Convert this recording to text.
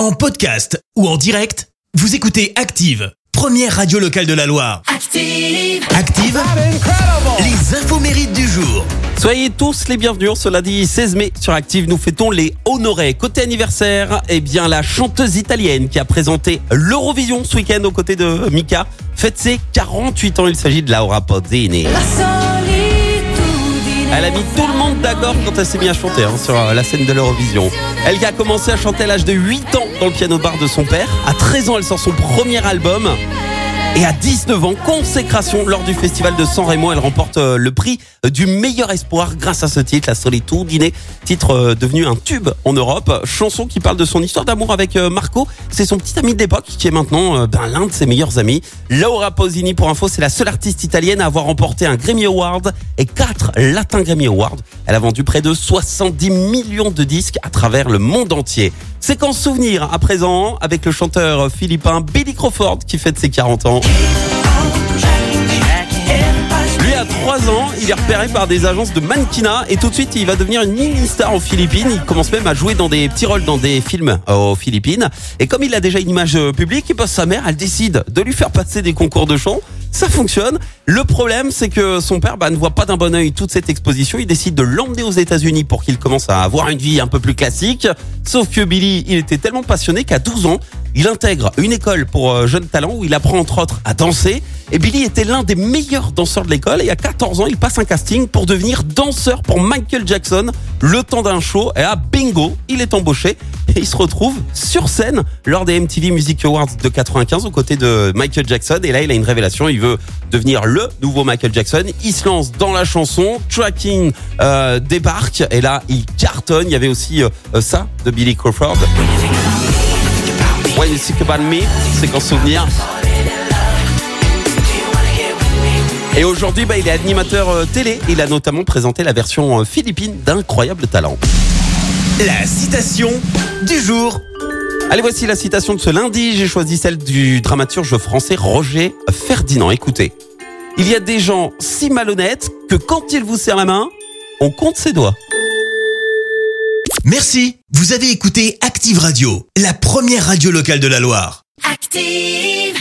En podcast ou en direct, vous écoutez Active, première radio locale de la Loire. Active. Active, les infos mérites du jour. Soyez tous les bienvenus. Ce lundi 16 mai sur Active, nous fêtons les honorés. Côté anniversaire, eh bien la chanteuse italienne qui a présenté l'Eurovision ce week-end aux côtés de Mika fête ses 48 ans. Il s'agit de Laura Pausini. Elle a mis tout le monde d'accord quand elle s'est mise à chanter hein, sur euh, la scène de l'Eurovision. Elle qui a commencé à chanter à l'âge de 8 ans dans le piano bar de son père. À 13 ans, elle sort son premier album. Et à 19 ans, consécration lors du festival de San Remo, elle remporte euh, le prix du meilleur espoir grâce à ce titre, La Solitude, titre euh, devenu un tube en Europe, chanson qui parle de son histoire d'amour avec euh, Marco, c'est son petit ami de l'époque qui est maintenant ben, l'un de ses meilleurs amis. Laura Pausini, pour info, c'est la seule artiste italienne à avoir remporté un Grammy Award et 4 Latin Grammy Awards. Elle a vendu près de 70 millions de disques à travers le monde entier. Séquence souvenir à présent avec le chanteur philippin Billy Crawford qui fête ses 40 ans. Lui, à 3 ans, il est repéré par des agences de mannequinat et tout de suite, il va devenir une mini-star aux Philippines. Il commence même à jouer dans des petits rôles dans des films aux Philippines. Et comme il a déjà une image euh, publique, sa mère, elle décide de lui faire passer des concours de chant ça fonctionne. Le problème, c'est que son père bah, ne voit pas d'un bon oeil toute cette exposition. Il décide de l'emmener aux États-Unis pour qu'il commence à avoir une vie un peu plus classique. Sauf que Billy, il était tellement passionné qu'à 12 ans, il intègre une école pour euh, jeunes talents où il apprend entre autres à danser. Et Billy était l'un des meilleurs danseurs de l'école. Et à 14 ans, il passe un casting pour devenir danseur pour Michael Jackson le temps d'un show. Et à bingo, il est embauché il se retrouve sur scène lors des MTV Music Awards de 95 aux côtés de Michael Jackson. Et là, il a une révélation. Il veut devenir le nouveau Michael Jackson. Il se lance dans la chanson. Tracking euh, débarque et là, il cartonne. Il y avait aussi euh, ça de Billy Crawford. When You Think About Me, c'est qu'en souvenir. Et aujourd'hui, bah, il est animateur euh, télé. Il a notamment présenté la version philippine d'Incroyable Talent. La citation du jour. Allez, voici la citation de ce lundi. J'ai choisi celle du dramaturge français Roger Ferdinand. Écoutez. Il y a des gens si malhonnêtes que quand ils vous serrent la main, on compte ses doigts. Merci. Vous avez écouté Active Radio, la première radio locale de la Loire. Active.